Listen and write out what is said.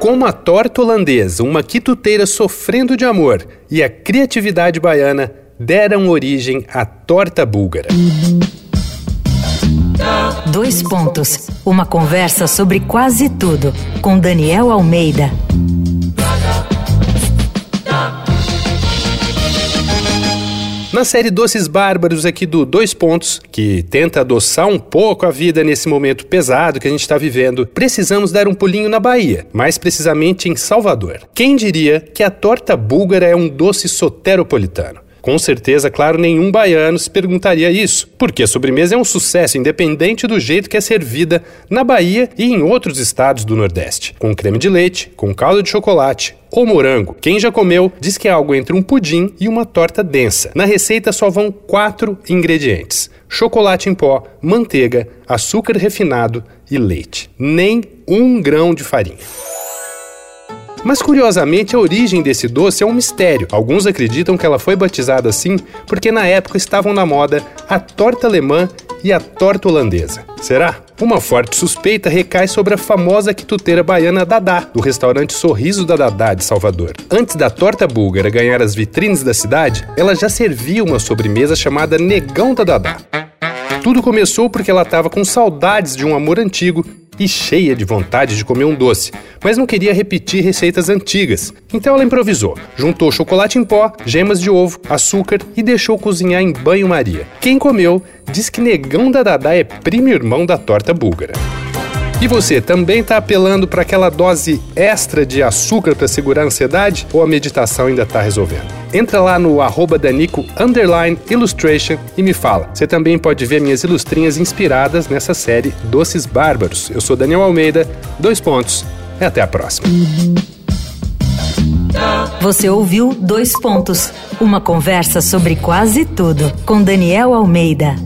Como a torta holandesa, uma quituteira sofrendo de amor e a criatividade baiana deram origem à torta búlgara. Dois pontos. Uma conversa sobre quase tudo com Daniel Almeida. Na série Doces Bárbaros aqui do Dois Pontos, que tenta adoçar um pouco a vida nesse momento pesado que a gente está vivendo, precisamos dar um pulinho na Bahia, mais precisamente em Salvador. Quem diria que a torta búlgara é um doce soteropolitano? Com certeza, claro, nenhum baiano se perguntaria isso, porque a sobremesa é um sucesso independente do jeito que é servida na Bahia e em outros estados do Nordeste, com creme de leite, com caldo de chocolate ou morango. Quem já comeu diz que é algo entre um pudim e uma torta densa. Na receita só vão quatro ingredientes: chocolate em pó, manteiga, açúcar refinado e leite. Nem um grão de farinha. Mas curiosamente, a origem desse doce é um mistério. Alguns acreditam que ela foi batizada assim porque na época estavam na moda a torta alemã e a torta holandesa. Será? Uma forte suspeita recai sobre a famosa quituteira baiana Dadá, do restaurante Sorriso da Dadá de Salvador. Antes da torta búlgara ganhar as vitrines da cidade, ela já servia uma sobremesa chamada Negão da Dadá. Tudo começou porque ela estava com saudades de um amor antigo e cheia de vontade de comer um doce, mas não queria repetir receitas antigas. Então ela improvisou, juntou chocolate em pó, gemas de ovo, açúcar e deixou cozinhar em banho-maria. Quem comeu diz que Negão da Dadá é primo irmão da torta búlgara. E você também está apelando para aquela dose extra de açúcar para segurar a ansiedade ou a meditação ainda está resolvendo? Entra lá no arroba Danico Illustration e me fala. Você também pode ver minhas ilustrinhas inspiradas nessa série Doces Bárbaros. Eu sou Daniel Almeida, dois pontos. E até a próxima. Você ouviu Dois Pontos, uma conversa sobre quase tudo com Daniel Almeida.